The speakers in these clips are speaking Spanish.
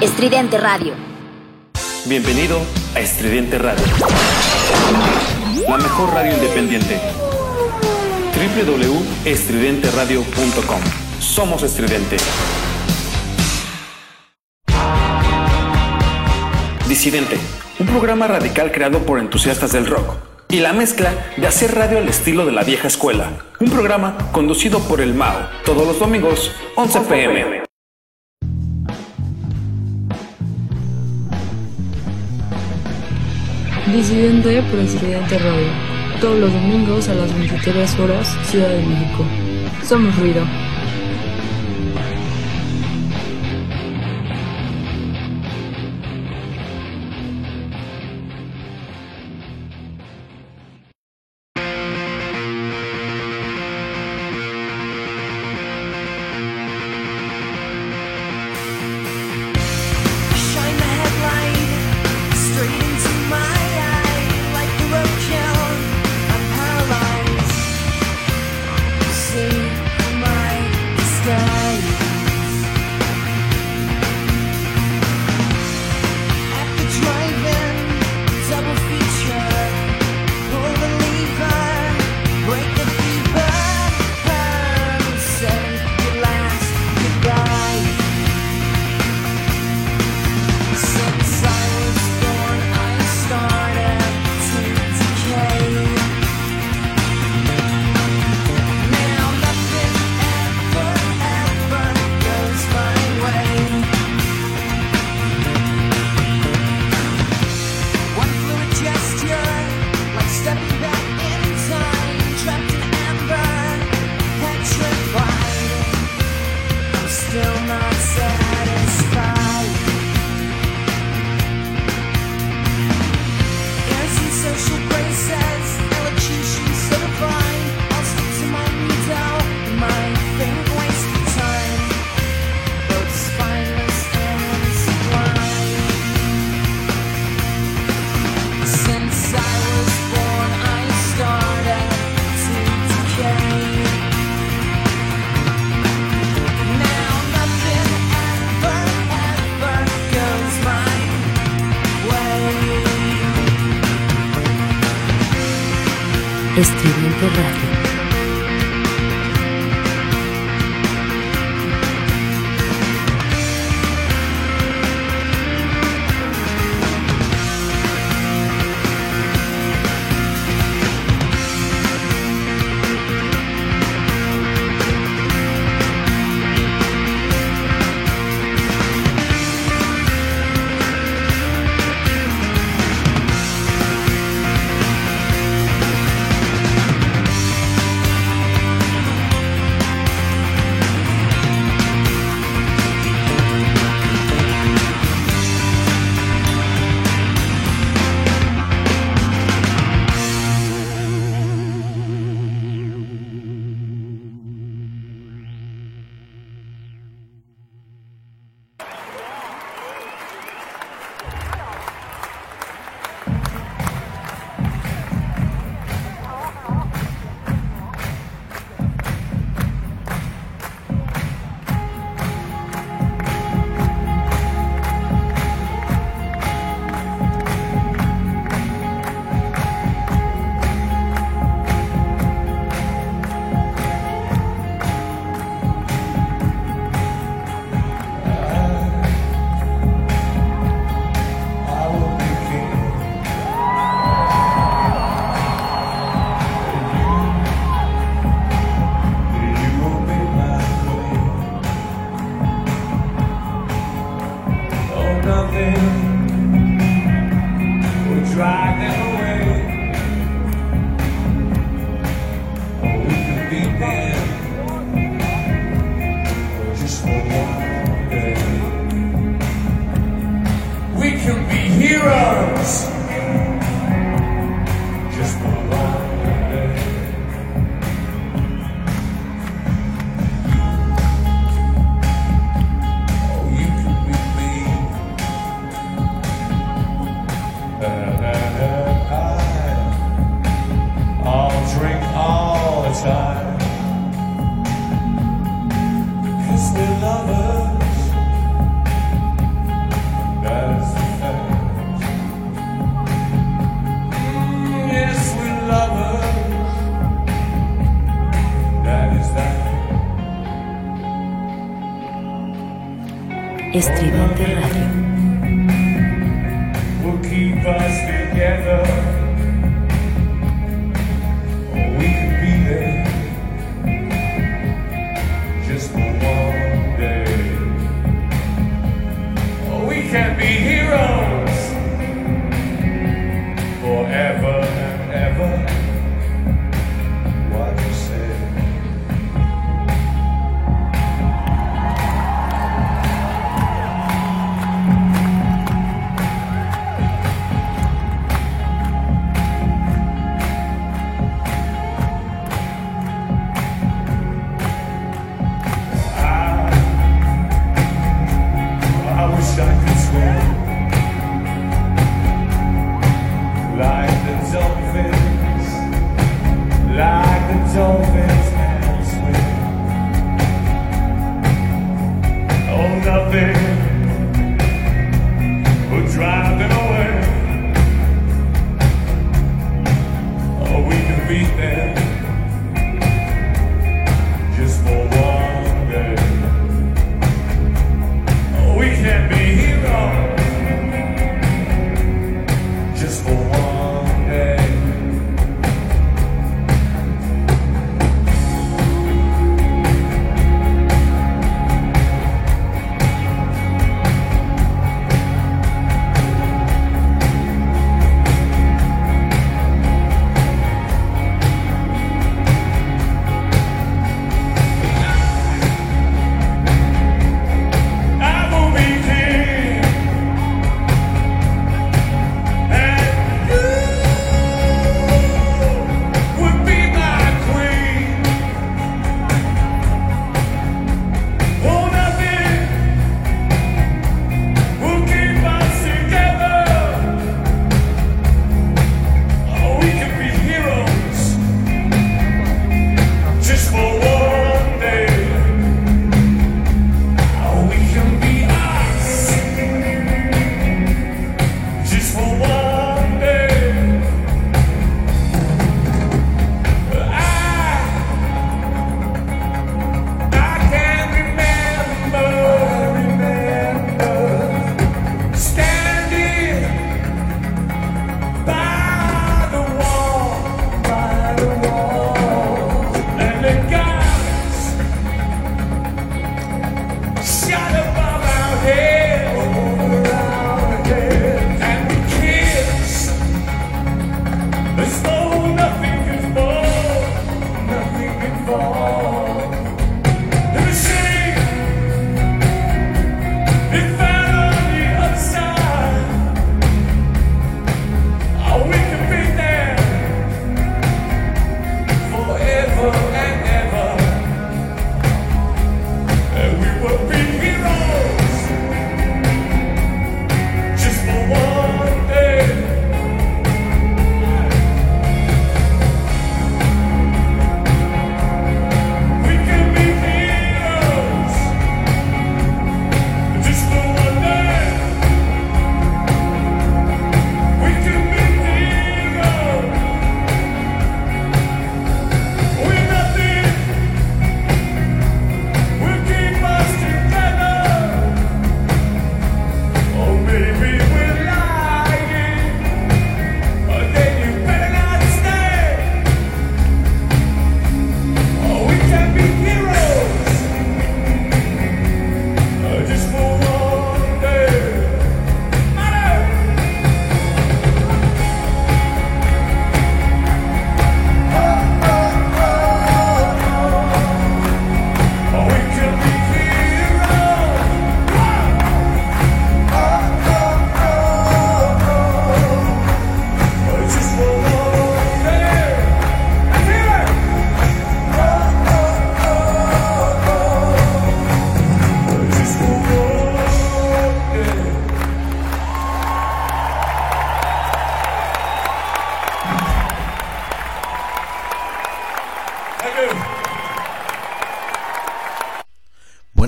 Estridente Radio. Bienvenido a Estridente Radio. La mejor radio independiente. www.estridenteradio.com. Somos Estridente. Disidente, un programa radical creado por entusiastas del rock y la mezcla de hacer radio al estilo de la vieja escuela. Un programa conducido por el Mao, todos los domingos, 11 pm. Disidente por Estridente Radio. Todos los domingos a las 23 horas, Ciudad de México. Somos ruido. Estridente Radio. distribuye.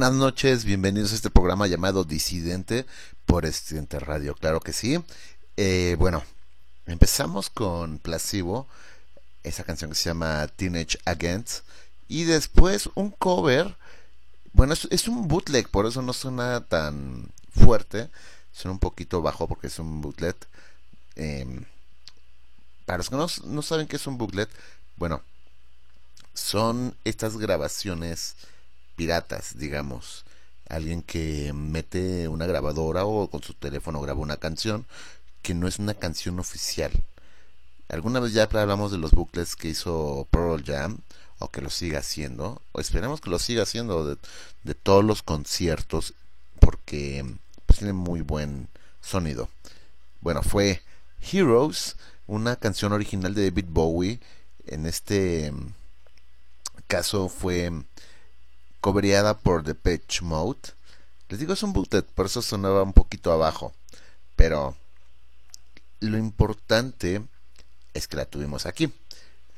buenas noches, bienvenidos a este programa llamado Disidente por Estudiante Radio, claro que sí. Eh, bueno, empezamos con Placebo, esa canción que se llama Teenage Agents, y después un cover, bueno, es, un bootleg, por eso no suena tan fuerte, suena un poquito bajo porque es un bootleg. Em, para los que no, saben qué es un bootleg, bueno, son estas grabaciones piratas, digamos. Alguien que mete una grabadora o con su teléfono graba una canción que no es una canción oficial. Alguna vez ya hablamos de los booklets que hizo Pearl Jam o que lo siga haciendo, o esperemos que lo siga haciendo de, de todos los conciertos porque pues, tiene muy buen sonido. Bueno, fue Heroes, una canción original de David Bowie. En este mm, caso fue cobreada por The Pitch Mode. Les digo, es un bootleg, por eso sonaba un poquito abajo. Pero lo importante es que la tuvimos aquí.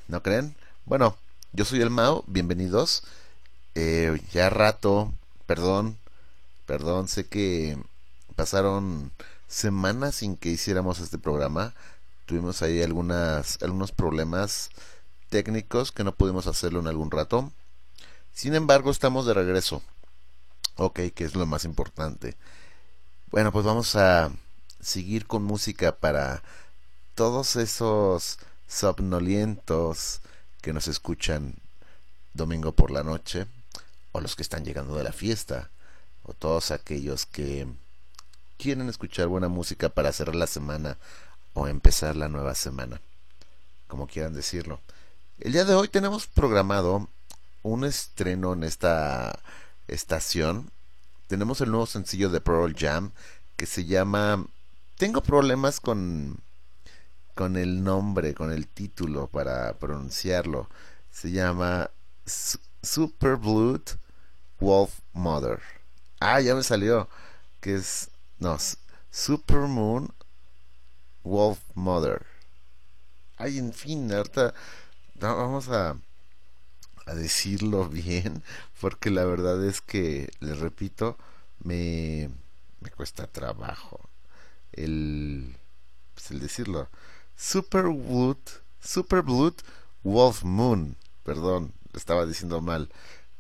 ¿No creen? Bueno, yo soy el Mao, bienvenidos. Eh, ya rato, perdón, perdón, sé que pasaron semanas sin que hiciéramos este programa. Tuvimos ahí algunas, algunos problemas técnicos que no pudimos hacerlo en algún rato. Sin embargo, estamos de regreso. Ok, que es lo más importante. Bueno, pues vamos a seguir con música para todos esos somnolientos que nos escuchan domingo por la noche, o los que están llegando de la fiesta, o todos aquellos que quieren escuchar buena música para cerrar la semana o empezar la nueva semana, como quieran decirlo. El día de hoy tenemos programado un estreno en esta estación. Tenemos el nuevo sencillo de Pearl Jam que se llama Tengo problemas con con el nombre, con el título para pronunciarlo. Se llama Super Blood Wolf Mother. Ah, ya me salió. Que es. No, S- Super Moon Wolf Mother. Ay, en fin, ahorita vamos a, a decirlo bien. Porque la verdad es que, les repito, me, me cuesta trabajo el, pues, el decirlo. Super Blood, Super Blood Wolf Moon. Perdón, estaba diciendo mal.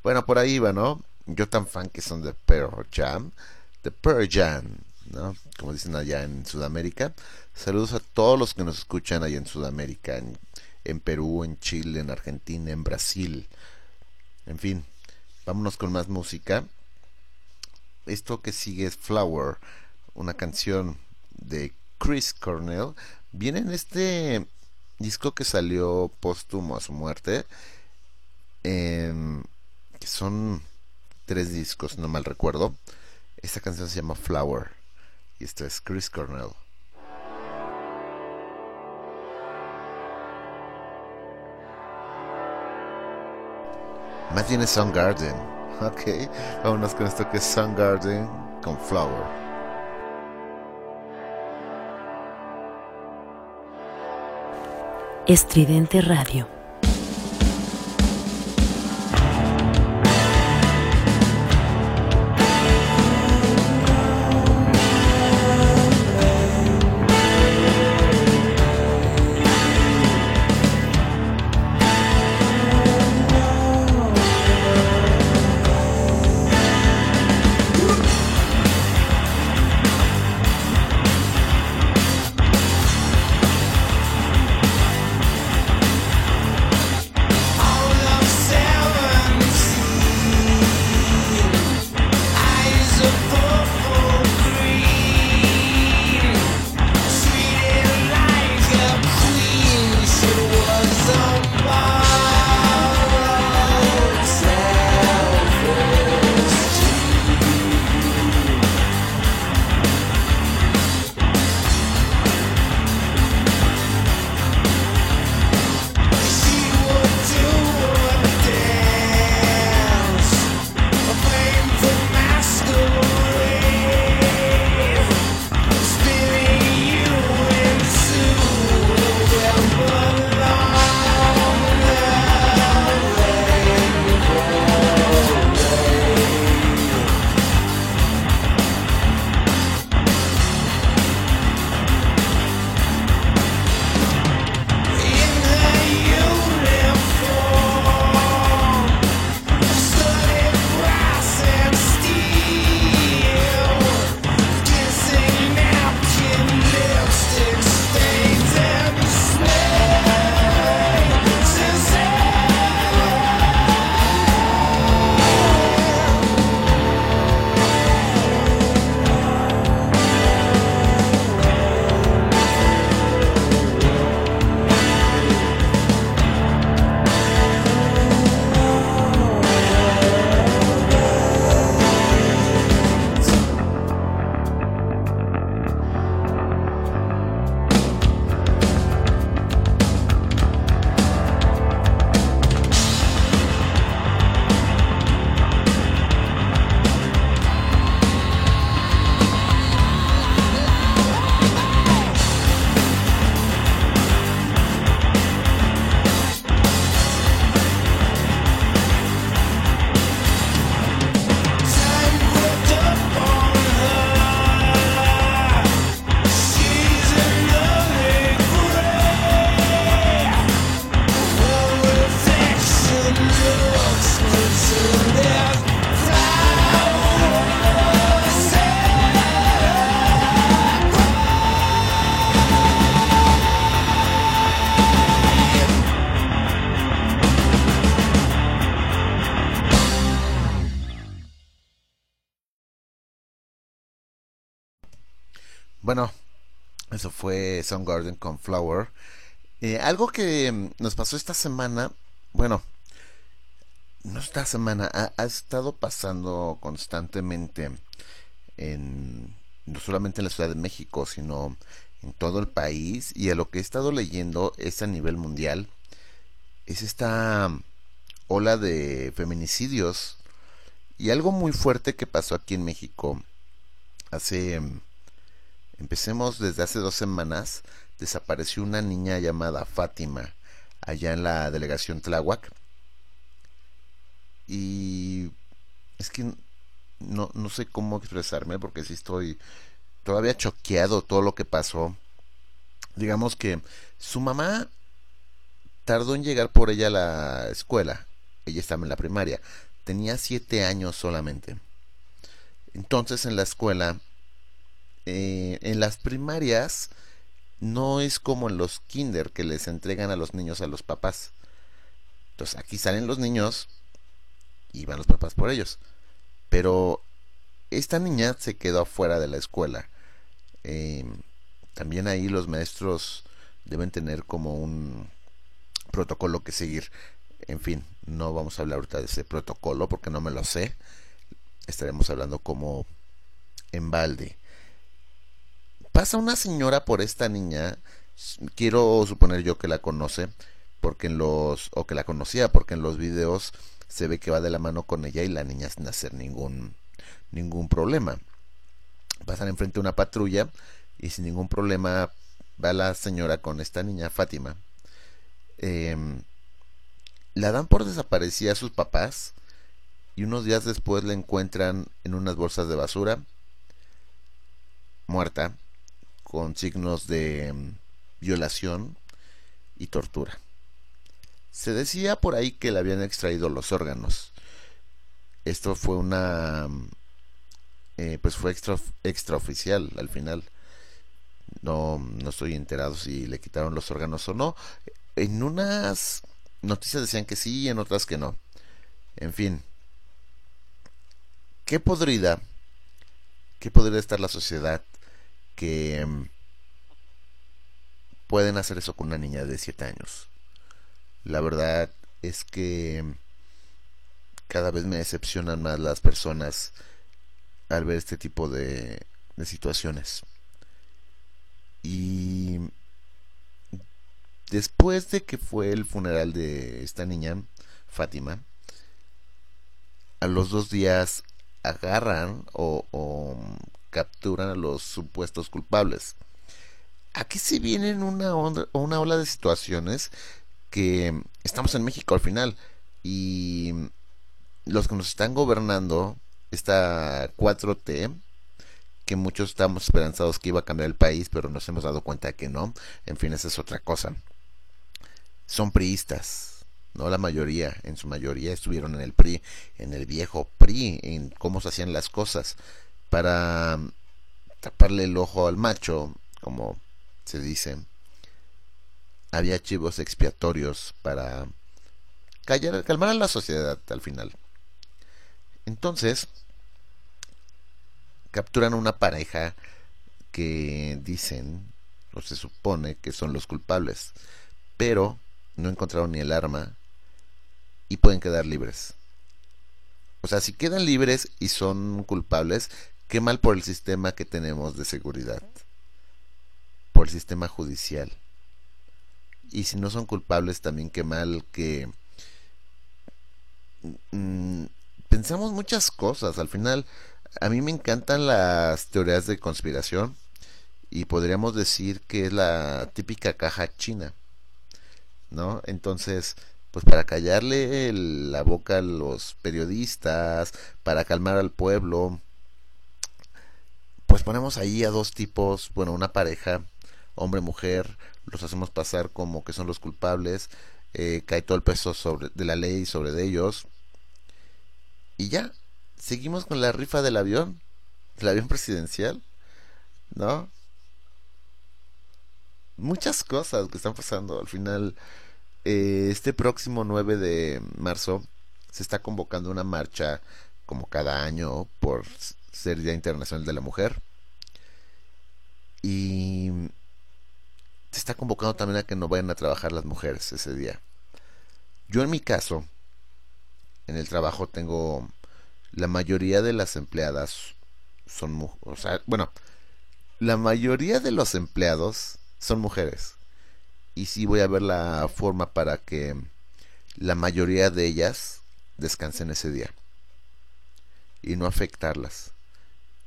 Bueno, por ahí va, ¿no? Yo tan fan que son de Pearl Jam, de Pearl Jam, ¿no? Como dicen allá en Sudamérica. Saludos a todos los que nos escuchan allá en Sudamérica, en, en Perú, en Chile, en Argentina, en Brasil. En fin, vámonos con más música. Esto que sigue es Flower, una canción de Chris Cornell. Viene en este disco que salió póstumo a su muerte. em, que son tres discos, no mal recuerdo. Esta canción se llama Flower. Y esto es Chris Cornell. Más bien es Soundgarden. Ok, vámonos con esto que es Soundgarden con Flower. Estridente Radio. Eso fue Soundgarden con Flower. Eh, algo que mm, nos pasó esta semana, bueno, no esta semana, ha, ha estado pasando constantemente en no solamente en la Ciudad de México, sino en todo el país y a lo que he estado leyendo es a nivel mundial es esta ola de feminicidios y algo muy fuerte que pasó aquí en México hace empecemos desde hace dos semanas desapareció una niña llamada Fátima allá en la delegación Tláhuac y es que no, no sé cómo expresarme porque sí estoy todavía choqueado todo lo que pasó. Digamos que su mamá tardó en llegar por ella a la escuela. Ella estaba en la primaria. Tenía siete años solamente. Entonces en la escuela, eh, en las primarias, no es como en los kinder que les entregan a los niños a los papás. Entonces aquí salen los niños y van los papás por ellos. Pero esta niña se quedó afuera de la escuela. Eh, también ahí los maestros deben tener como un protocolo que seguir. En fin, no vamos a hablar ahorita de ese protocolo porque no me lo sé. Estaremos hablando como en balde. Pasa una señora por esta niña. Quiero suponer yo que la conoce porque en los o que la conocía porque en los videos se ve que va de la mano con ella y la niña sin hacer ningún ningún problema. Pasan enfrente de una patrulla y sin ningún problema va la señora con esta niña, Fátima. Em, la dan por desaparecida a sus papás y unos días después la encuentran en unas bolsas de basura, muerta, con signos de em, violación y tortura. Se decía por ahí que le habían extraído los órganos. Esto fue una eh, pues fue extra, extraoficial al final. No, no estoy enterado si le quitaron los órganos o no. En unas noticias decían que sí y en otras que no. En fin. ¿Qué podría, qué podría estar la sociedad que mm, pueden hacer eso con una niña de 7 años? La verdad es que mm, cada vez me decepcionan más las personas al ver este tipo de, situaciones. Y después de que fue el funeral de esta niña, Fátima, a los dos días agarran o capturan a los supuestos culpables. Aquí se vienen una, onda, una ola de situaciones que estamos en México al final y los que nos están gobernando esta 4T, que muchos estamos esperanzados que iba a cambiar el país, pero nos hemos dado cuenta que no. En fin, esa es otra cosa. Son priistas, no la mayoría, en su mayoría estuvieron en el PRI, en el viejo PRI, en cómo se hacían las cosas para taparle el ojo al macho, como se dice. Había chivos expiatorios para callar, calmar a la sociedad al final. Entonces, capturan una pareja que dicen, o se supone que son los culpables, pero no encontraron ni el arma y pueden quedar libres. O sea, si quedan libres y son culpables, qué mal por el sistema que tenemos de seguridad, por el sistema judicial. Y si no son culpables, también qué mal que mm, pensamos muchas cosas. Al final, a mí me encantan las teorías de conspiración y podríamos decir que es la típica caja china, ¿no? Entonces, pues para callarle la boca a los periodistas, para calmar al pueblo, pues ponemos ahí a dos tipos, bueno, una pareja, hombre-mujer, los hacemos pasar como que son los culpables, eh, cae todo el peso sobre, de la ley sobre de ellos, y ya, seguimos con la rifa del avión, el avión presidencial, ¿no? Muchas cosas que están pasando. Al final, eh, este próximo 9 de marzo se está convocando una marcha, como cada año, por ser Día Internacional de la Mujer. Y se está convocando también a que no vayan a trabajar las mujeres ese día. Yo en mi caso, en el trabajo tengo la mayoría de las empleadas son mu- o sea, bueno, la mayoría de los empleados son mujeres. Y sí voy a ver la forma para que la mayoría de ellas descansen ese día y no afectarlas.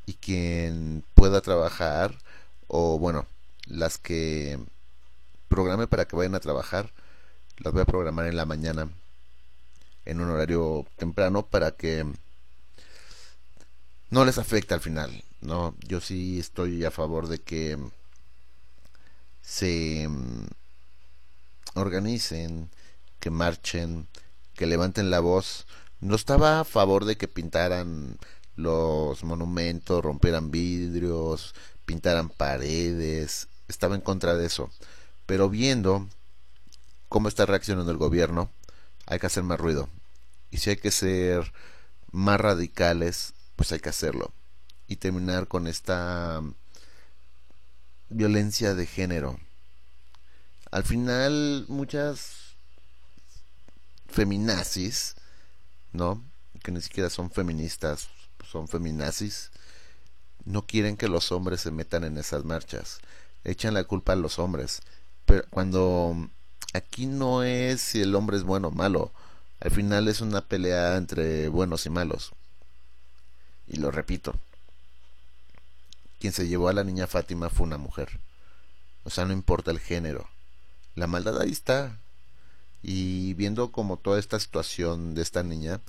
Y quien pueda trabajar o bueno, las que programe para que vayan a trabajar, las voy a programar en la mañana en un horario temprano para que no les afecte al final. No, yo sí estoy a favor de que se mm, organicen, que marchen, que levanten la voz. No estaba a favor de que pintaran los monumentos, rompieran vidrios, pintaran paredes. Estaba en contra de eso. Pero viendo cómo está reaccionando el gobierno, hay que hacer más ruido. Y si hay que ser más radicales, pues hay que hacerlo. Y terminar con esta violencia de género. Al final, muchas feminazis, ¿no? Que ni siquiera son feministas, son feminazis, no quieren que los hombres se metan en esas marchas. Echan la culpa a los hombres. Pero cuando aquí no es si el hombre es bueno o malo, al final es una pelea entre buenos y malos. Y lo repito, quien se llevó a la niña Fátima fue una mujer. O sea, no importa el género. La maldad ahí está. Y viendo como toda esta situación de esta niña,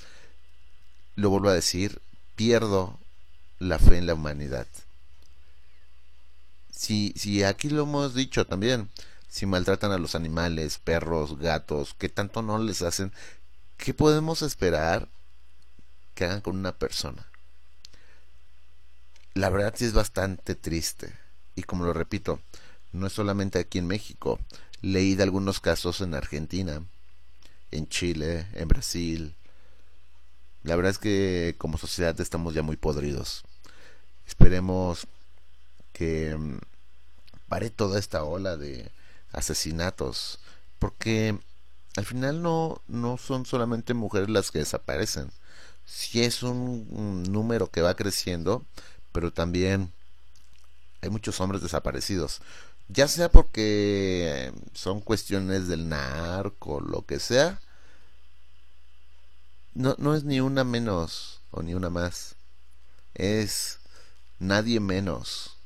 lo vuelvo a decir, pierdo la fe en la humanidad. Si, si aquí lo hemos dicho también, si maltratan a los animales, perros, gatos, que tanto no les hacen, ¿qué podemos esperar que hagan con una persona? La verdad sí es bastante triste. Y como lo repito, no es solamente aquí en México. Leí de algunos casos en Argentina, en Chile, en Brasil. La verdad es que como sociedad estamos ya muy podridos. Esperemos que mm, pare toda esta ola de asesinatos. Porque al final no, no son solamente mujeres las que desaparecen. Sí es un, un número que va creciendo, pero también hay muchos hombres desaparecidos. Ya sea porque son cuestiones del narco, lo que sea. No, no es ni una menos o ni una más. Es nadie menos.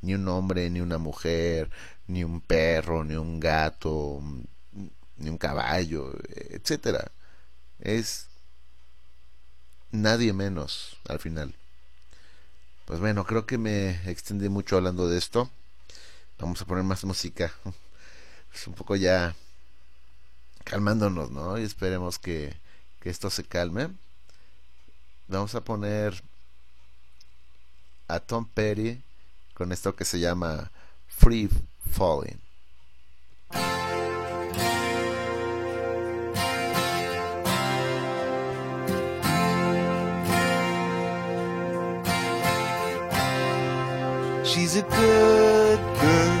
Ni un hombre, ni una mujer, ni un perro, ni un gato, ni un caballo, etcétera. Es nadie menos al final. Pues bueno, creo que me extendí mucho hablando de esto. Vamos a poner más música. Es un poco ya calmándonos, ¿no? Y esperemos que, que esto se calme. Vamos a poner a Tom Petty con esto que se llama Free Falling. She's a good girl,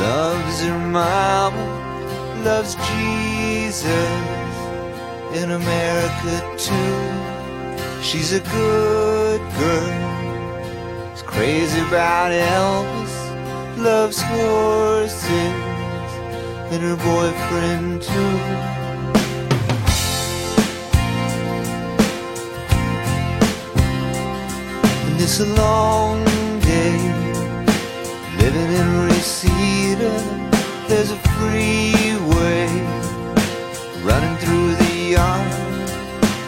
loves her mama, loves Jesus in America too. She's a good girl, is crazy about Elvis, loves horses and her boyfriend too. And it's a long day living in Reseda. There's a freeway running through.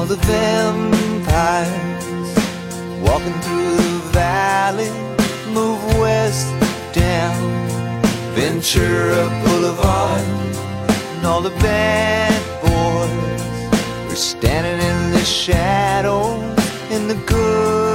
all the vampires walking through the valley. Move west down Ventura Boulevard, and all the bad boys are standing in the shadow in the good.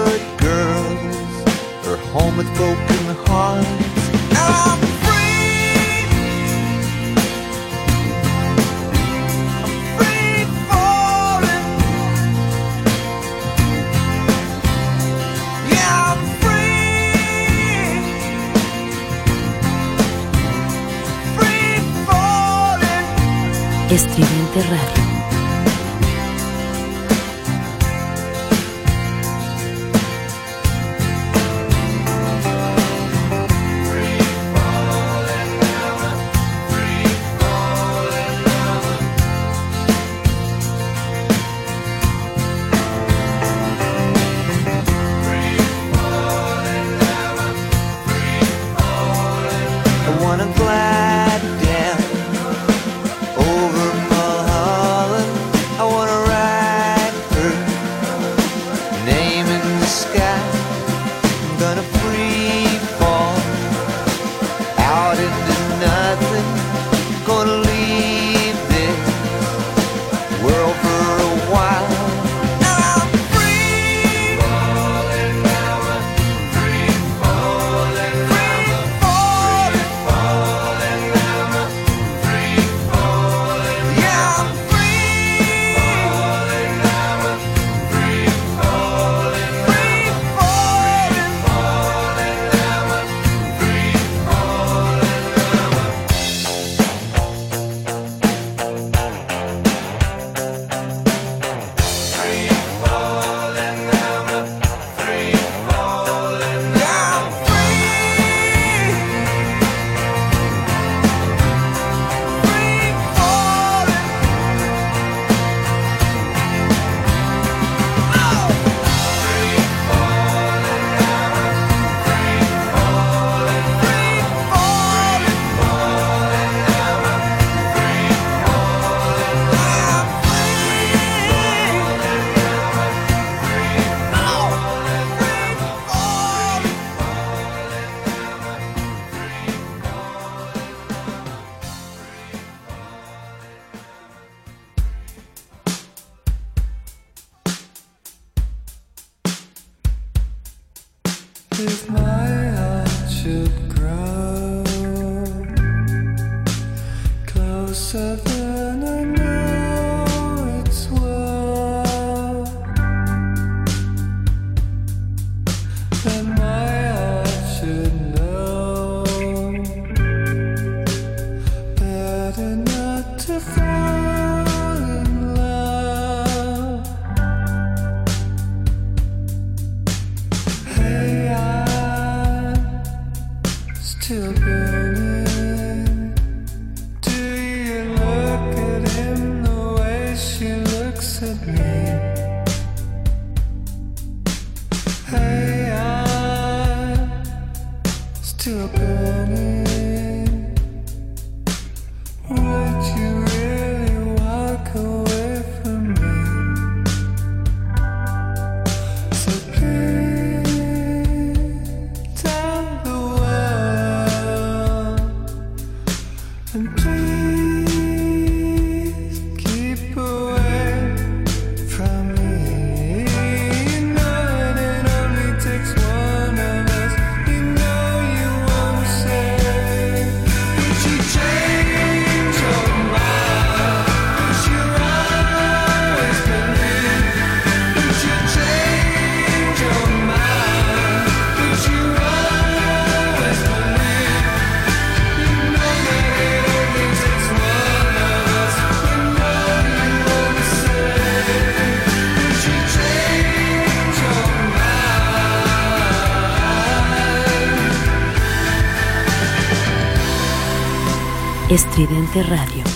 Estridente Radio.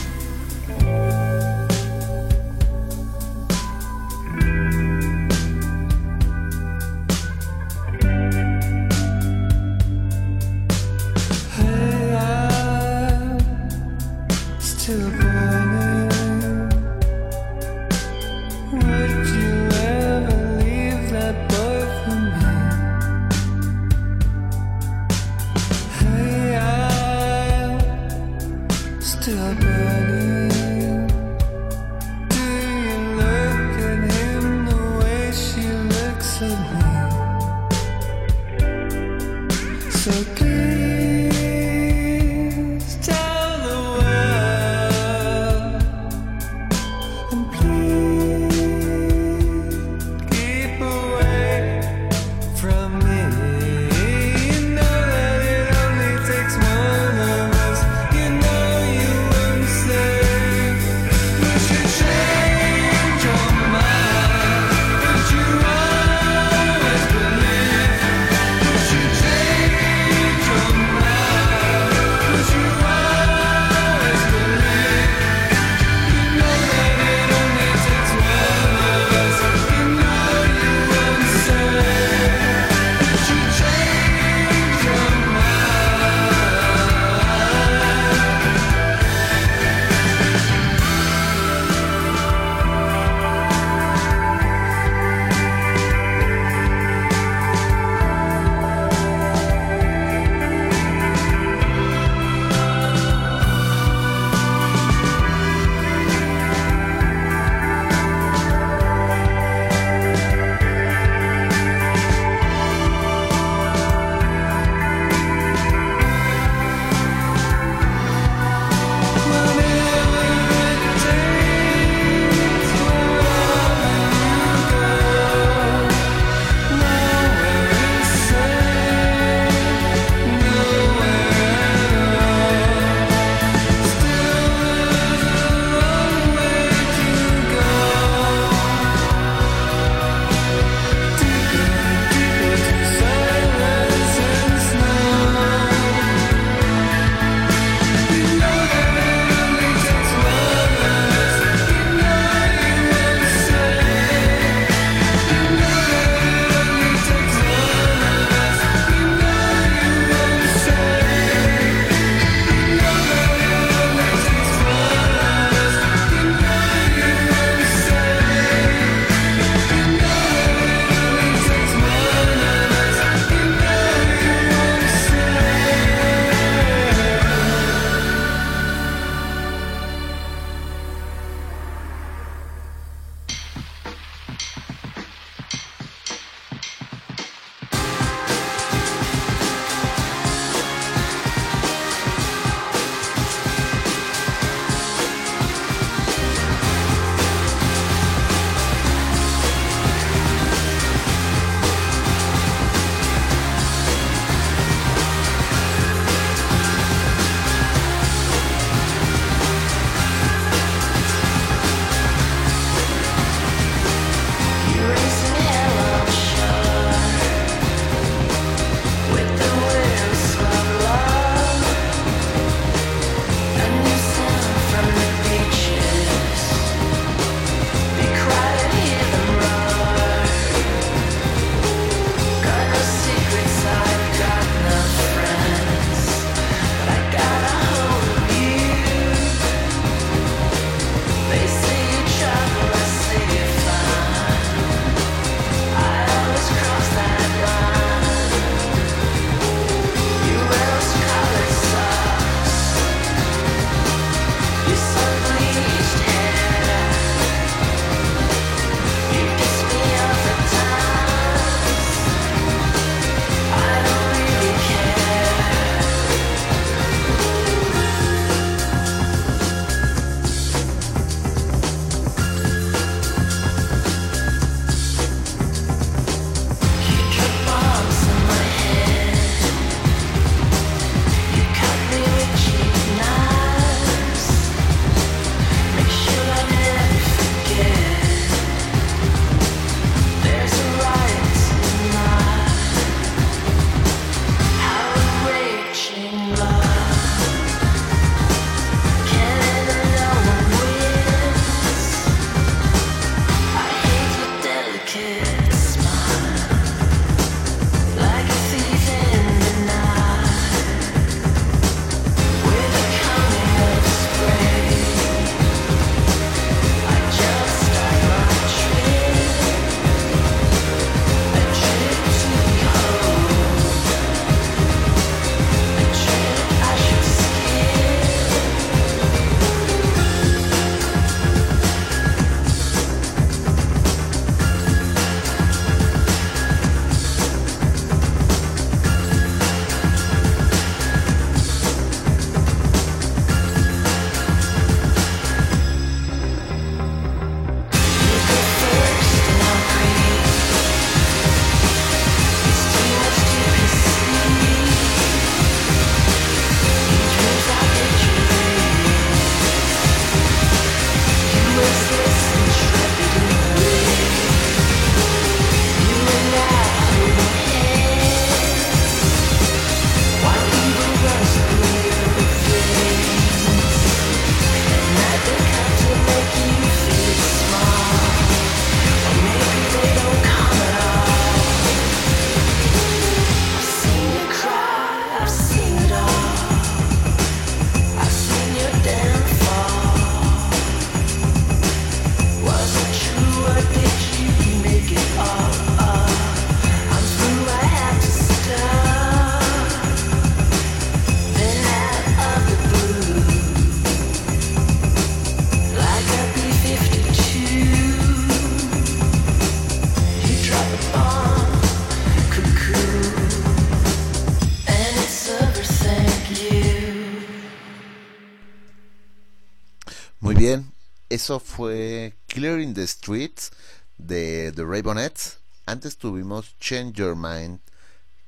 Eso fue Clearing the Streets de The Ravenettes. Antes tuvimos Change Your Mind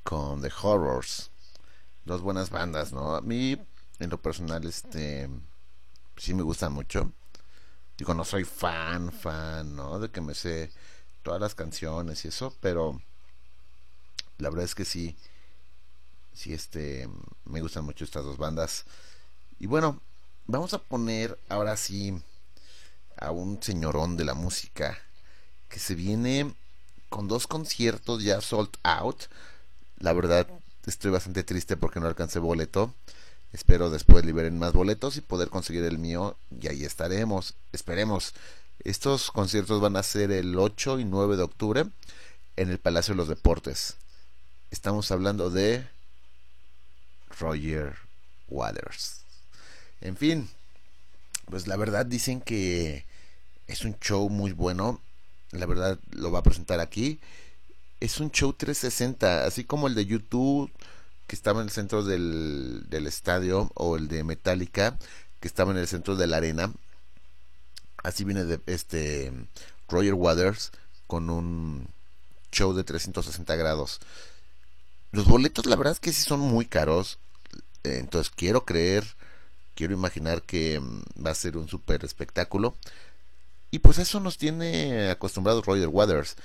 con The Horrors. Dos buenas bandas, ¿no? A mí, en lo personal, este sí me gustan mucho. Digo, no soy fan, fan, ¿no? De que me sé todas las canciones y eso, pero la verdad es que sí, sí, este, me gustan mucho estas dos bandas. Y bueno, vamos a poner ahora sí a un señorón de la música que se viene con dos conciertos ya sold out. La verdad, estoy bastante triste porque no alcancé boleto. Espero después liberen más boletos y poder conseguir el mío y ahí estaremos. Esperemos. Estos conciertos van a ser el 8 y 9 de octubre en el Palacio de los Deportes. Estamos hablando de Roger Waters. En fin, pues la verdad dicen que es un show muy bueno. La verdad lo va a presentar aquí. Es un show 360, así como el de YouTube que estaba en el centro del, del estadio o el de Metallica que estaba en el centro de la arena. Así viene de este Roger Waters con un show de 360 grados. Los boletos la verdad es que sí son muy caros. Entonces quiero creer, quiero imaginar que mm, va a ser un super espectáculo. Y pues eso nos tiene acostumbrados Roger Waters.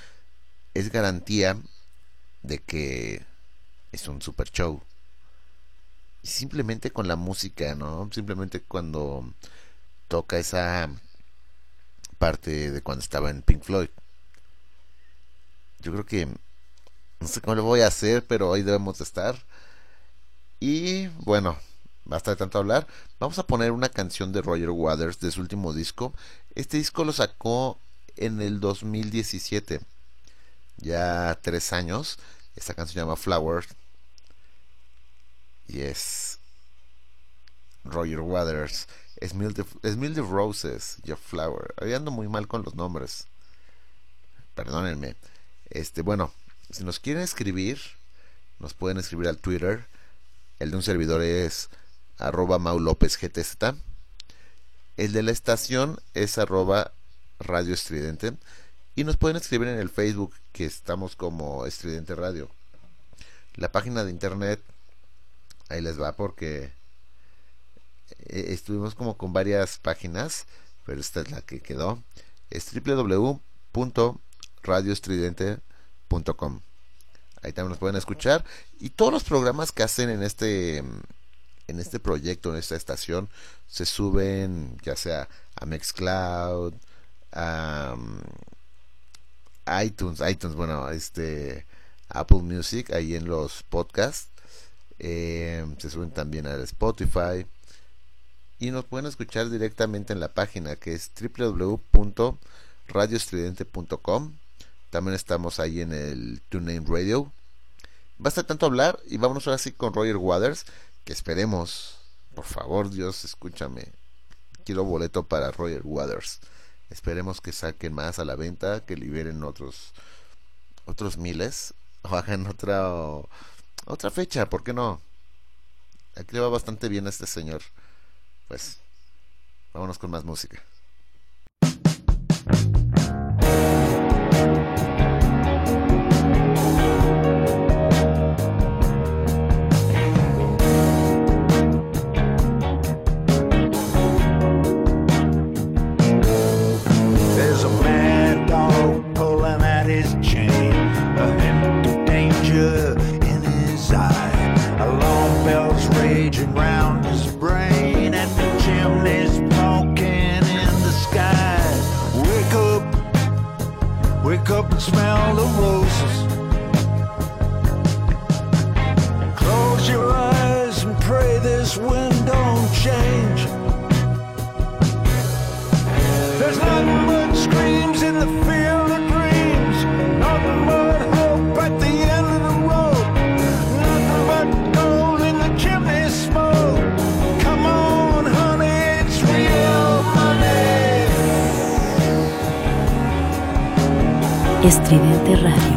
Es garantía de que es un super show. Y simplemente con la música, ¿no? Simplemente cuando toca esa parte de cuando estaba en Pink Floyd. Yo creo que no sé cómo lo voy a hacer, pero ahí debemos de estar. Y bueno, basta de tanto hablar. Vamos a poner una canción de Roger Waters de su último disco. Este disco lo sacó en el 2017. Ya tres años. Esta canción se llama Flowers. Y es Roger Waters. The, Smell the Roses. Your Flower. Hoy ando muy mal con los nombres. Perdónenme. Este, bueno, si nos quieren escribir, nos pueden escribir al Twitter. El de un servidor es arroba Mau López GTZ. El de la estación es arroba Radio Estridente. Y nos pueden escribir en el Facebook que estamos como Estridente Radio. La página de internet, ahí les va porque eh, estuvimos como con varias páginas, pero esta es la que quedó. Es www.radioestridente.com. Ahí también nos pueden escuchar. Y todos los programas que hacen en este en este proyecto, en esta estación, se suben ya sea a Mixcloud, a um, iTunes, iTunes, bueno, este Apple Music, ahí en los podcasts. Eh, se suben también al Spotify. Y nos pueden escuchar directamente en la página que es www.radioestridente.com. También estamos ahí en el TuneIn Radio. Basta tanto hablar y vámonos ahora sí con Roger Waters. Que esperemos, por favor, Dios, escúchame. Quiero boleto para Roger Waters. Esperemos que saquen más a la venta, que liberen otros otros miles o hagan otra otra fecha, ¿por qué no? Aquí le va bastante bien este señor. Pues vámonos con más música. Change. There's screams in the field of dreams. Hope at the end of the road. Nothing but gold in the chimney smoke. Come on, honey, it's real money. Estridente Radio.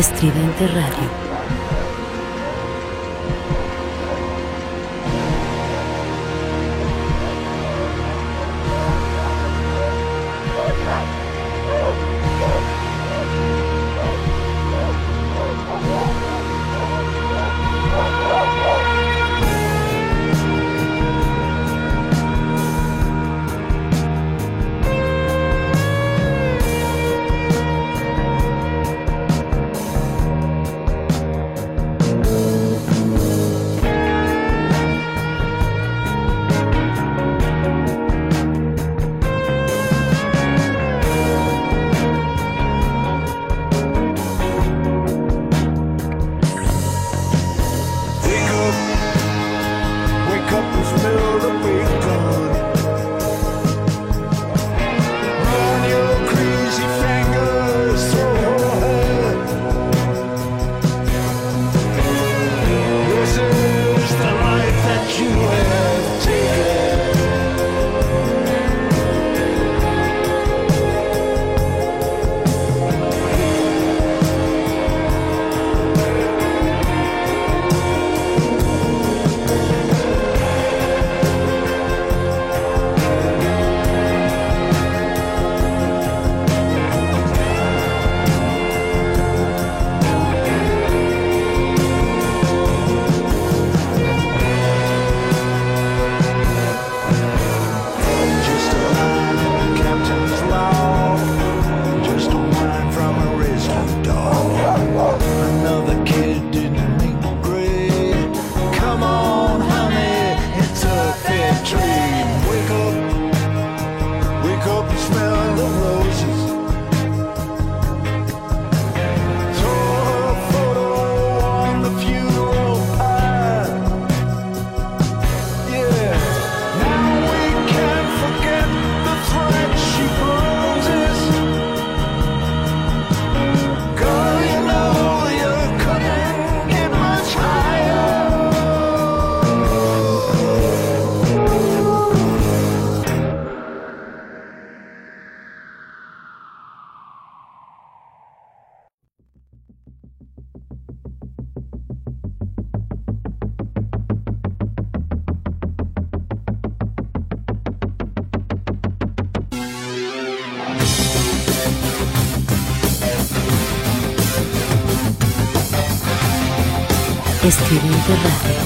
Estridente Radio. Estridente Radio.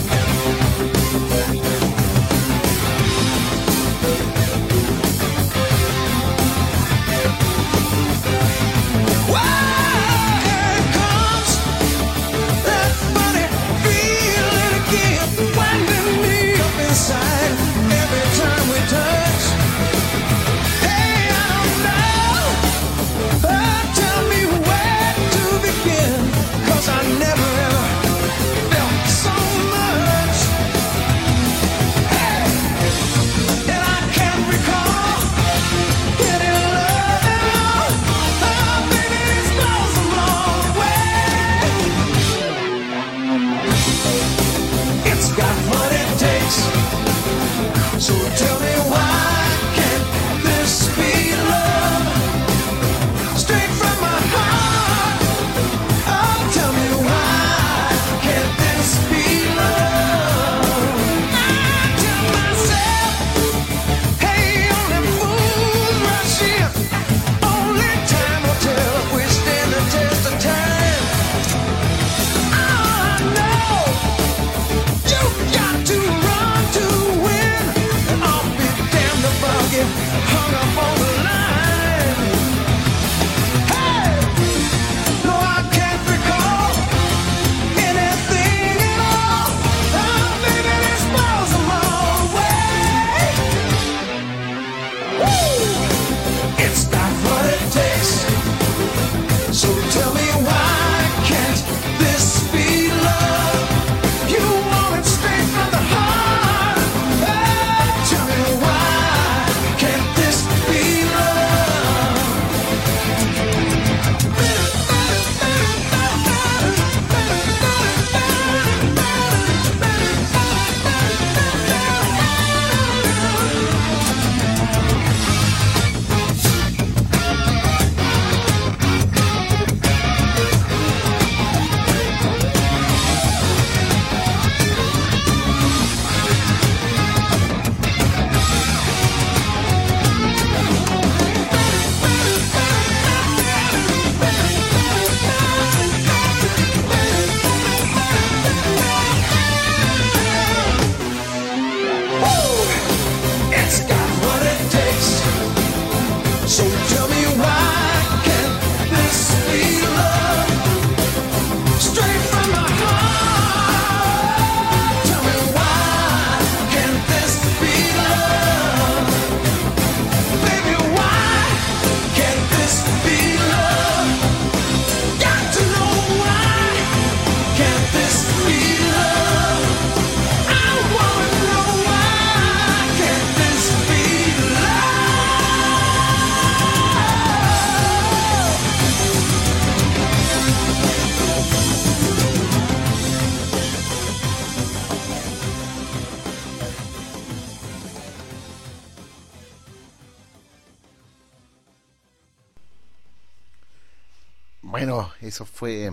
Bueno, eso fue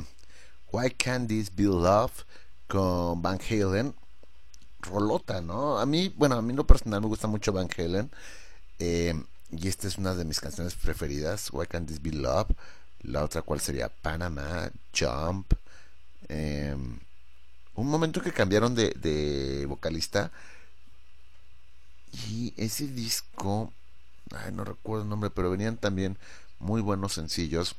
Why Can't This Be Love con Van Halen. Rolota, ¿no? A mí, bueno, a mí lo personal me gusta mucho Van Halen. eh, y esta es una de mis canciones preferidas. Why Can't This Be Love. La otra, ¿cuál sería? Panama, Jump. eh, un momento que cambiaron de, de vocalista. Y ese disco, ay, no recuerdo el nombre, pero venían también muy buenos sencillos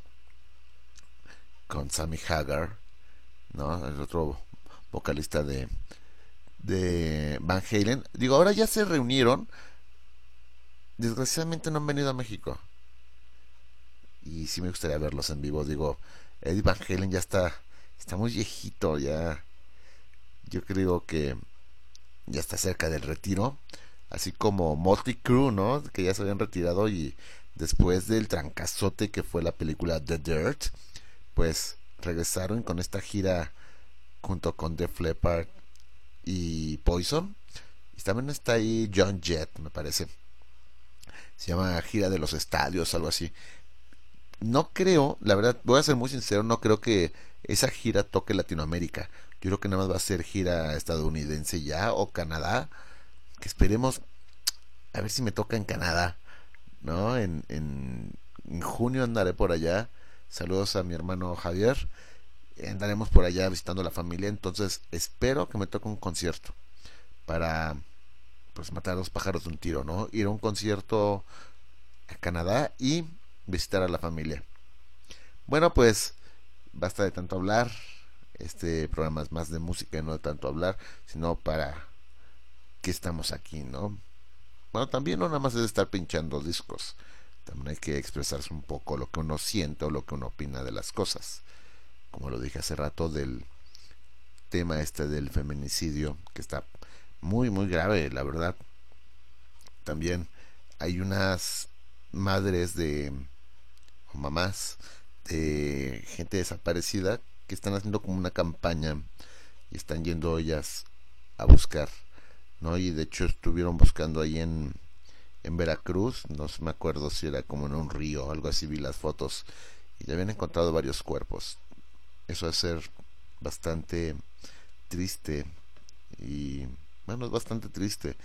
con Sammy Hagar, ¿no? El otro vocalista de, de Van Halen. Digo, ahora ya se reunieron. Desgraciadamente no han venido a México. Y sí me gustaría verlos en vivo. Digo, Eddie Van Halen ya está, está muy viejito, ya. Yo creo que ya está cerca del retiro. Así como Motley Crue, ¿no? Que ya se habían retirado y después del trancazote que fue la película The Dirt, pues regresaron con esta gira junto con Def Leppard y Poison. Y también está ahí John Jett, me parece. Se llama Gira de los Estadios, algo así. No creo, la verdad, voy a ser muy sincero, no creo que esa gira toque Latinoamérica. Yo creo que nada más va a ser gira estadounidense ya o Canadá. Que esperemos a ver si me toca en Canadá. ¿No? En, en, en junio andaré por allá. Saludos a mi hermano Javier. Andaremos por allá visitando a la familia. Entonces espero que me toque un concierto. Para pues matar a dos pájaros de un tiro, ¿no? Ir a un concierto a Canadá y visitar a la familia. Bueno, pues basta de tanto hablar. Este programa es más de música y no de tanto hablar, sino para que estamos aquí, ¿no? Bueno, también no nada más es estar pinchando discos. También hay que expresarse un poco lo que uno siente o lo que uno opina de las cosas. Como lo dije hace rato del tema este del feminicidio, que está muy, muy grave, la verdad. También hay unas madres de o mamás de gente desaparecida que están haciendo como una campaña y están yendo ellas a buscar, ¿no? Y de hecho estuvieron buscando ahí en, en Veracruz, no me acuerdo si era como en un río, algo así, vi las fotos y habían encontrado varios cuerpos. Eso es ser bastante triste y bueno, es bastante triste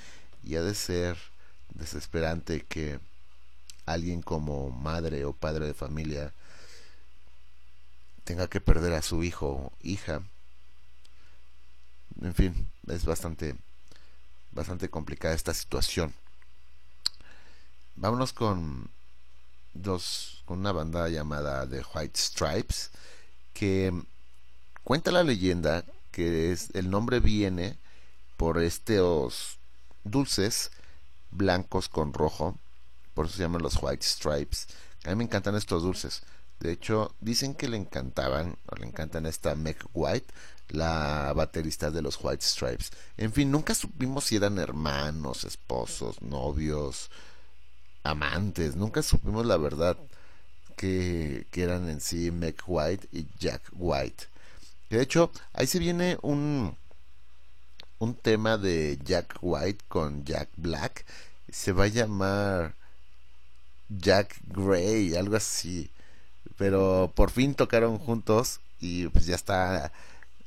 y ha de ser desesperante que alguien como madre o padre de familia tenga que perder a su hijo o hija. En fin, es bastante bastante complicada esta situación. Vámonos con dos con una banda llamada The White Stripes que cuenta la leyenda que es el nombre viene por estos dulces blancos con rojo por eso se llaman los White Stripes. A mí me encantan estos dulces. De hecho, dicen que le encantaban, o le encantan esta Meg White, la baterista de los White Stripes. En fin, nunca supimos si eran hermanos, esposos, novios, amantes. Nunca supimos la verdad que, eran en sí Meg White y Jack White. De hecho, ahí se viene un, un tema de Jack White con Jack Black. Se va a llamar Jack Gray, algo así. Pero por fin tocaron juntos y pues ya está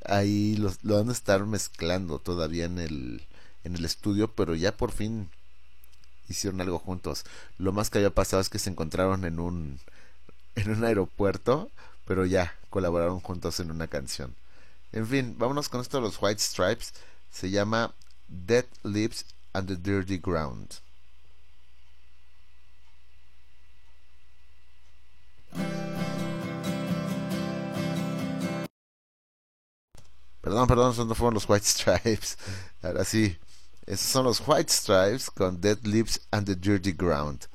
ahí los, lo van a estar mezclando todavía en el en el estudio, pero ya por fin hicieron algo juntos. Lo más que había pasado es que se encontraron en un en un aeropuerto, pero ya colaboraron juntos en una canción. En fin, vámonos con esto de los White Stripes. Se llama Dead Lips and the Dirty Ground. Perdón, perdón, esos no fueron los White Stripes. Ahora sí, esos son los White Stripes con Dead Lips and the Dirty Ground.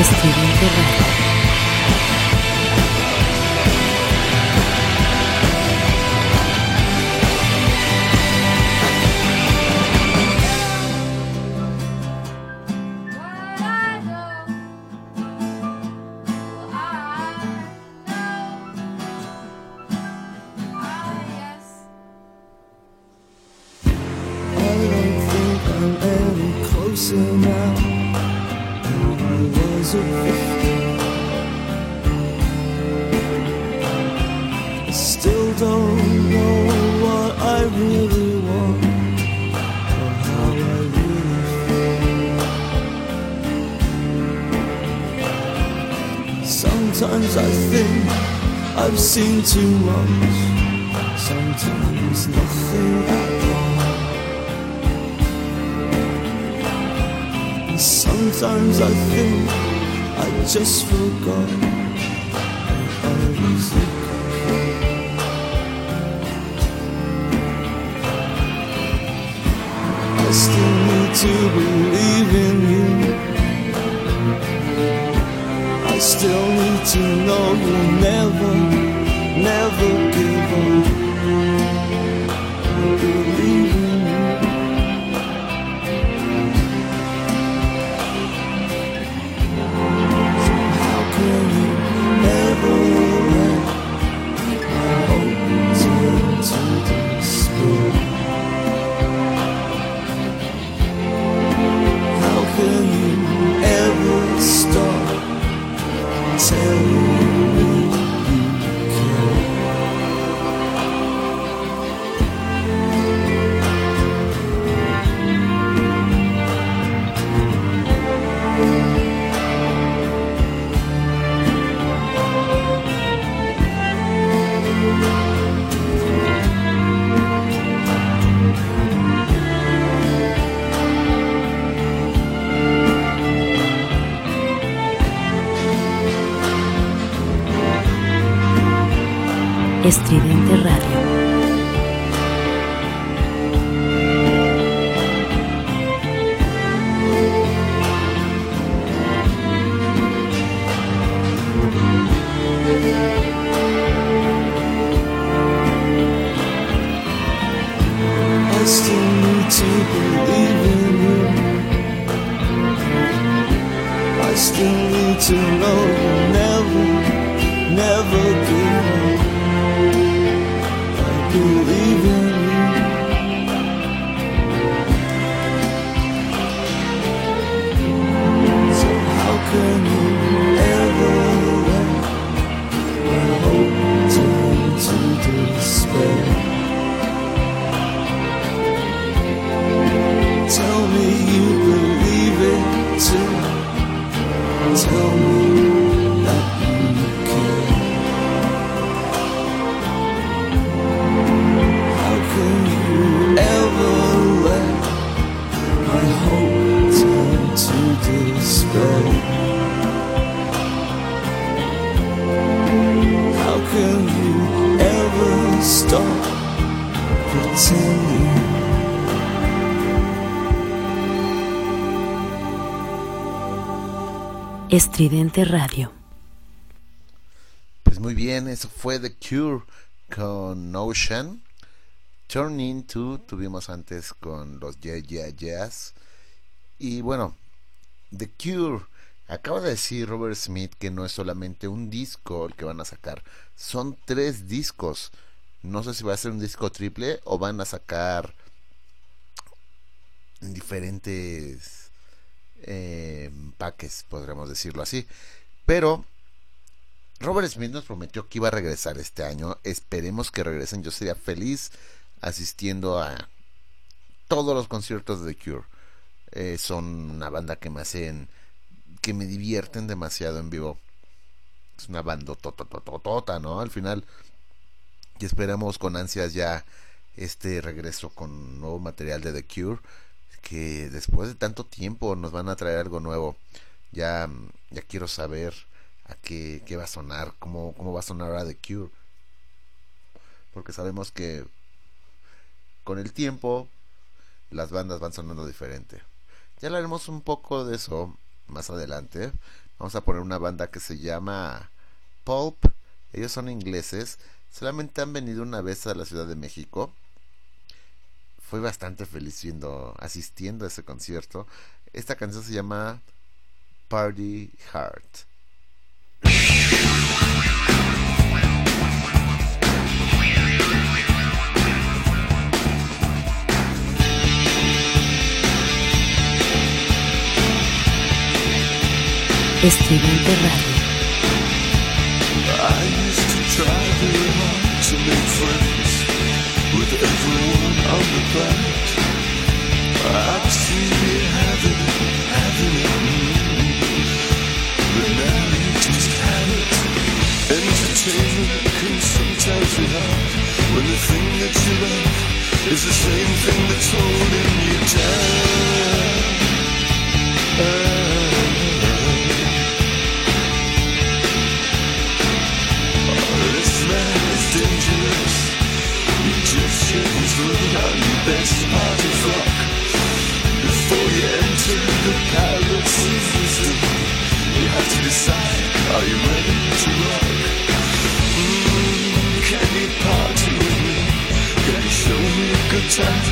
Estridente Radio. Too much, sometimes nothing at all. And Sometimes I think I just forgot Estridente Radio. Pues muy bien, eso fue The Cure con Ocean. Turning to tuvimos antes con los Yeah Yeah Yeahs. Y bueno, The Cure. Acaba de decir Robert Smith que no es solamente un disco el que van a sacar, son tres discos. No sé si va a ser un disco triple o van a sacar diferentes eh, paques, podríamos decirlo así. Pero Robert Smith nos prometió que iba a regresar este año. Esperemos que regresen. Yo sería feliz asistiendo a todos los conciertos de The Cure. Eh, son una banda que me hacen, que me divierten demasiado en vivo. Es una banda totototota, ¿no? Al final. Y esperamos con ansias ya este regreso con nuevo material de The Cure. Que después de tanto tiempo nos van a traer algo nuevo. Ya, ya quiero saber a qué, qué va a sonar, cómo, cómo va a sonar ahora The Cure. Porque sabemos que con el tiempo las bandas van sonando diferente. Ya hablaremos un poco de eso más adelante. Vamos a poner una banda que se llama Pulp. Ellos son ingleses. Solamente han venido una vez a la Ciudad de México. Fui bastante feliz viendo, asistiendo a ese concierto. Esta canción se llama Party Heart. Estridente Radio. I used to try very hard to make friends with everyone on the planet. I'd see me having it, having it, but now you just have it. Entertainment can sometimes be hard when the thing that you love is the same thing that's holding you down. Party flock. Before you enter the palace you have to decide: Are you ready to rock? Can you party with me? Can you show me a good time?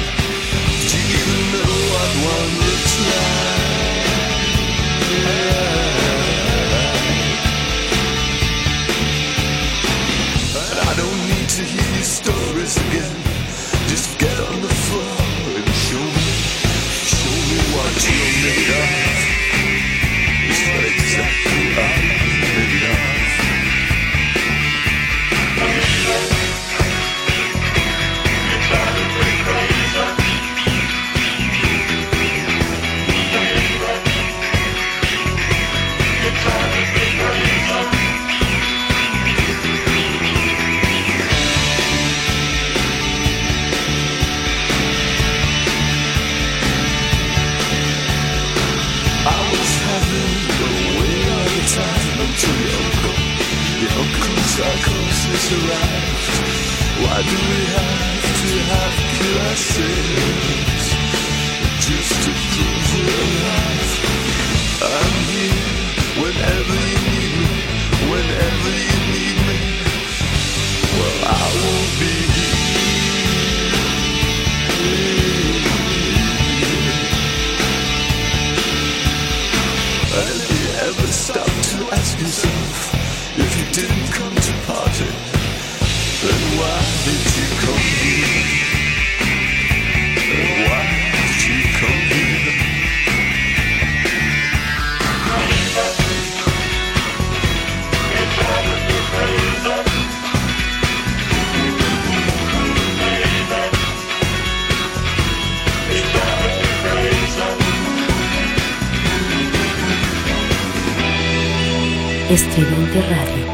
Do you even know what one looks like? Stories again. Estridente Radio.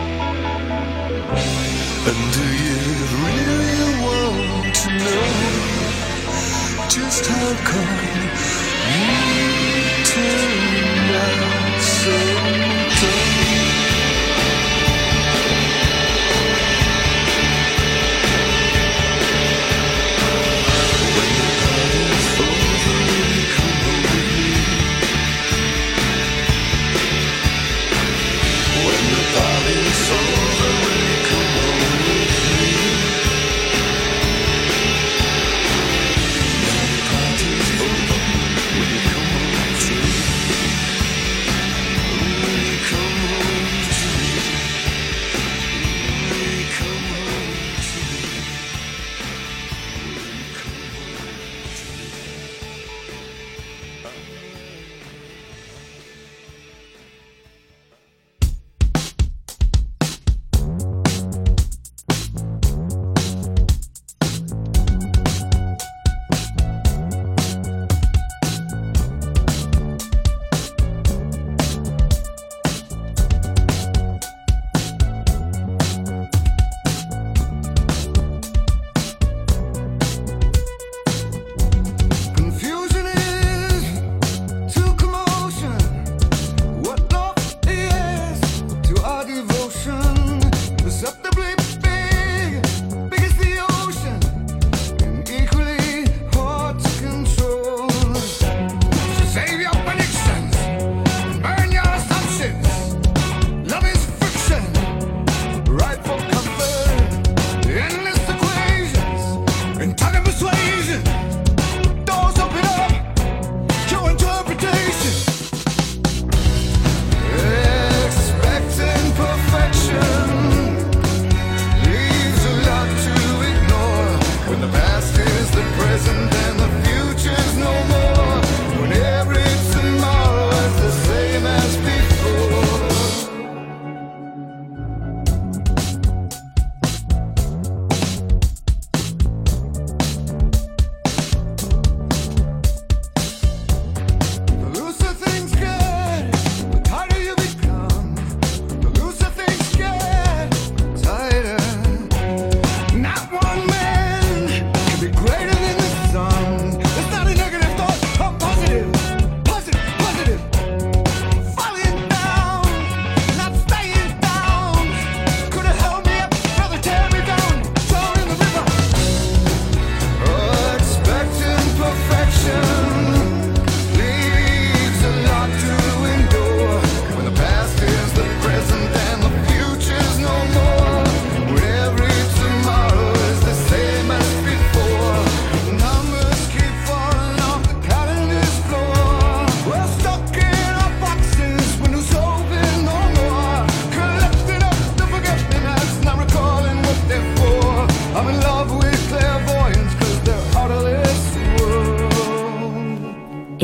Just how come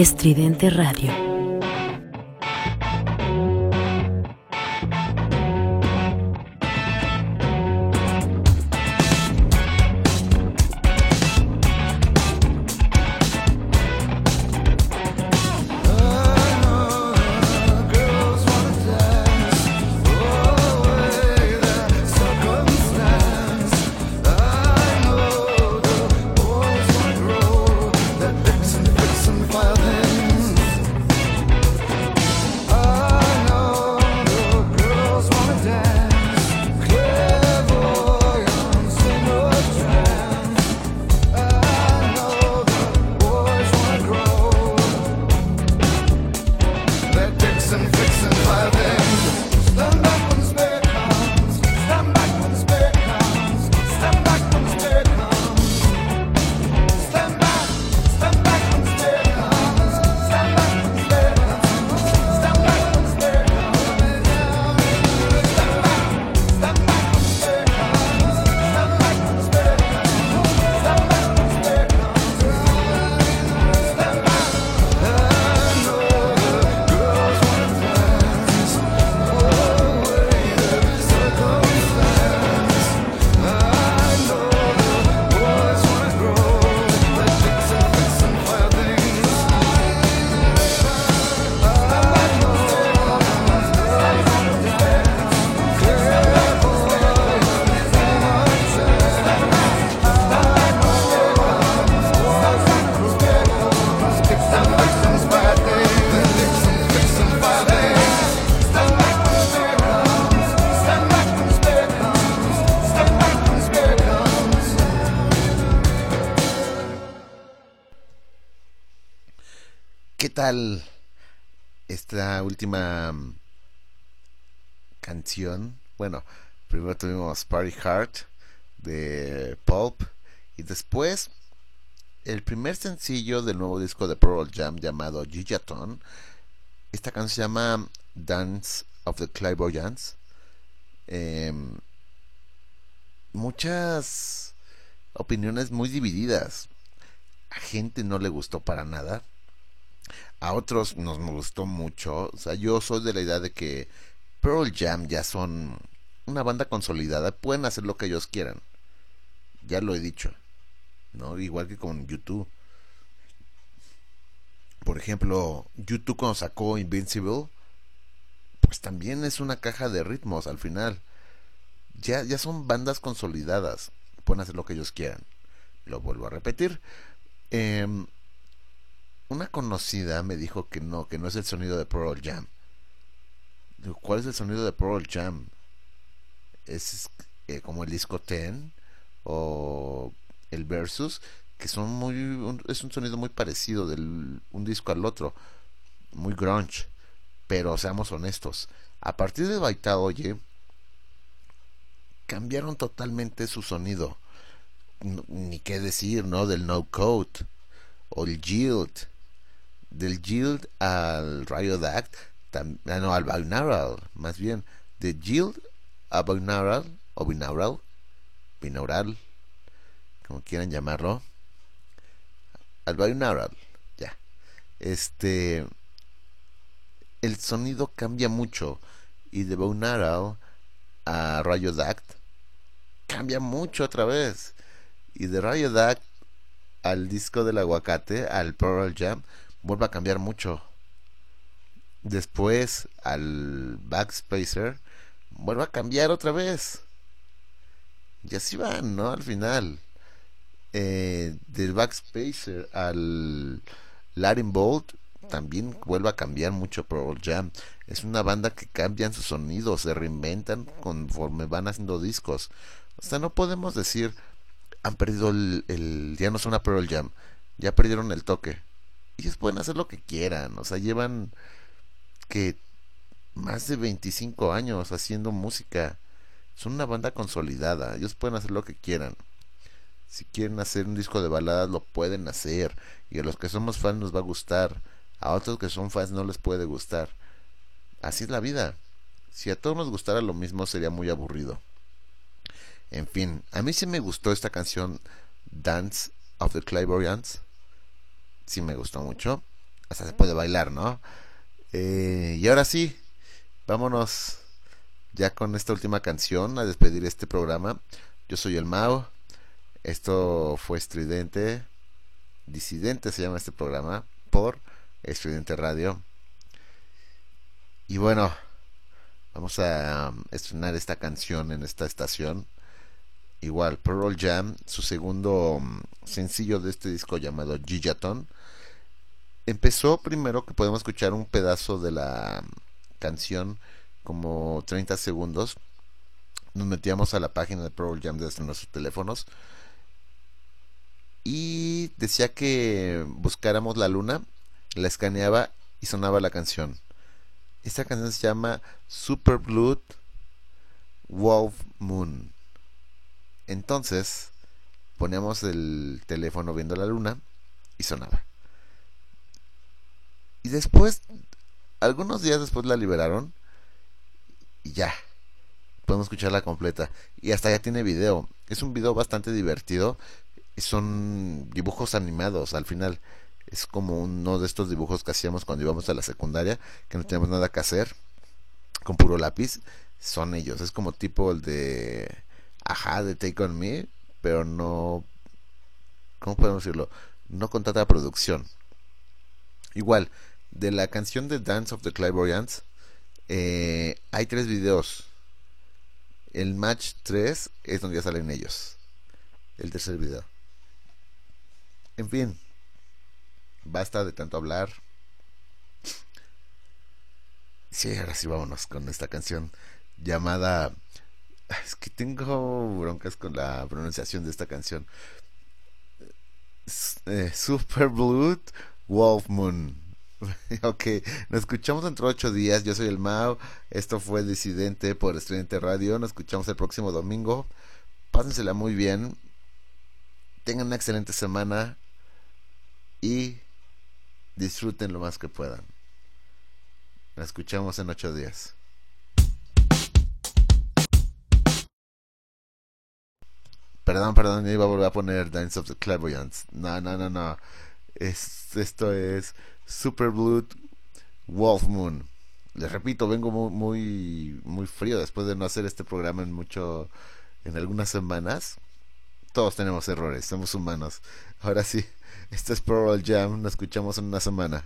Estridente Radio. Esta última mm, canción? Bueno, primero tuvimos Party Heart de Pulp y después el primer sencillo del nuevo disco de Pearl Jam llamado Gigaton. Esta canción se llama Dance of the Clairvoyants. Em, muchas opiniones muy divididas. A gente no le gustó para nada a otros nos gustó mucho. O sea, yo soy de la idea de que Pearl Jam ya son una banda consolidada, pueden hacer lo que ellos quieran. Ya lo he dicho. ¿No? Igual que con YouTube. Por ejemplo, YouTube cuando sacó Invincible, pues también es una caja de ritmos al final. Ya, ya son bandas consolidadas. Pueden hacer lo que ellos quieran. Lo vuelvo a repetir. Em, una conocida me dijo que no, que no es el sonido de Pearl Jam. Digo, ¿Cuál es el sonido de Pearl Jam? Es eh, como el disco Ten o el Versus, que son muy, es un sonido muy parecido del un disco al otro, muy grunge. Pero seamos honestos, a partir de Baita Oye, cambiaron totalmente su sonido. Ni qué decir, ¿no? Del No Code o el Yield del Yield al Riot Act, tam- ah, no, al Binaural, más bien, de Yield a Binaural, o Binaural, Binaural, como quieran llamarlo, al Binaural, ya. Este, el sonido cambia mucho, y de Binaural a Riot Act, cambia mucho otra vez, y de Riot Act al disco del aguacate, al Pearl Jam, vuelve a cambiar mucho. Después al Backspacer, vuelve a cambiar otra vez. Y así van, ¿no? Al final. Eh, del Backspacer al Latin Bolt, también vuelve a cambiar mucho Pearl Jam. Es una banda que cambian sus sonidos, se reinventan conforme van haciendo discos. O sea, no podemos decir han perdido el, el- ya no son una Pearl Jam, ya perdieron el toque. Ellos pueden hacer lo que quieran, o sea, llevan que más de 25 años haciendo música. Son una banda consolidada, ellos pueden hacer lo que quieran. Si quieren hacer un disco de baladas, lo pueden hacer. Y a los que somos fans nos va a gustar. A otros que son fans no les puede gustar. Así es la vida. Si a todos nos gustara lo mismo sería muy aburrido. En fin, a mí sí me gustó esta canción Dance of the Clairvoyants. Sí me gustó mucho. hasta se puede bailar, ¿no? Eh, y ahora sí, vámonos ya con esta última canción a despedir este programa. Yo soy el Mao. Esto fue Estridente. Disidente se llama este programa por Estridente Radio. Y bueno, vamos a um, estrenar esta canción en esta estación. Igual, Pearl Jam, su segundo um, sencillo de este disco llamado Gigaton. Empezó primero que podemos escuchar un pedazo de la um, canción como 30 segundos. Nos metíamos a la página de Pearl Jam desde nuestros teléfonos y decía que buscáramos la luna, la escaneaba y sonaba la canción. Esta canción se llama Super Blood Wolf Moon. Entonces poníamos el teléfono viendo la luna y sonaba. Y después, algunos días después la liberaron y ya. Podemos escucharla completa. Y hasta ya tiene video. Es un video bastante divertido. Y son dibujos animados al final. Es como uno de estos dibujos que hacíamos cuando íbamos a la secundaria, que no teníamos nada que hacer, con puro lápiz. Son ellos. Es como tipo el de Ajá, de Take On Me, pero no. ¿Cómo podemos decirlo? No con tanta producción. Igual, de la canción de Dance of the Clairvoyants, eh, hay tres videos. El match 3 es donde ya salen ellos. El tercer video. En fin. Basta de tanto hablar. Sí, ahora sí vámonos con esta canción llamada... Es que tengo broncas con la pronunciación de esta canción. Eh, Super Blood Wolf Moon. ok, nos escuchamos dentro de ocho días. Yo soy el Mao. Esto fue Disidente por Estudiante Radio. Nos escuchamos el próximo domingo. Pásensela muy bien. Tengan una excelente semana. Y disfruten lo más que puedan. Nos escuchamos en ocho días. Perdón, perdón, iba a volver a poner Dance of the Clairvoyants. No, no, no, no. Es, esto es Super Blood Wolf Moon. Les repito, vengo mu- muy, muy frío después de no hacer este programa en mucho, en algunas semanas. Todos tenemos errores, somos humanos. Ahora sí, esto es Pearl Jam. Nos escuchamos en una semana.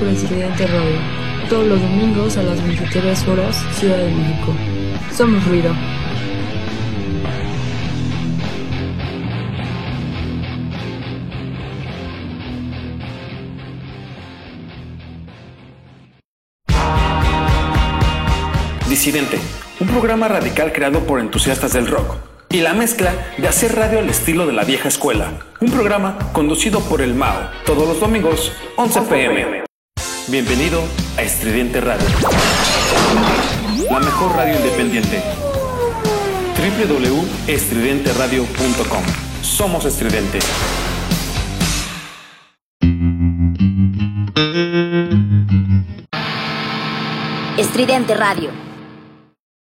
Por Estridente Radio. Todos los domingos a las 23 horas, Ciudad de México. Somos ruido. Disidente, un programa radical creado por entusiastas del rock. Y la mezcla de hacer radio al estilo de la vieja escuela. Un programa conducido por el Mao, todos los domingos, 11 pm. Bienvenido a Estridente Radio. La mejor radio independiente. www.estridenteradio.com. Somos estridente. Estridente Radio.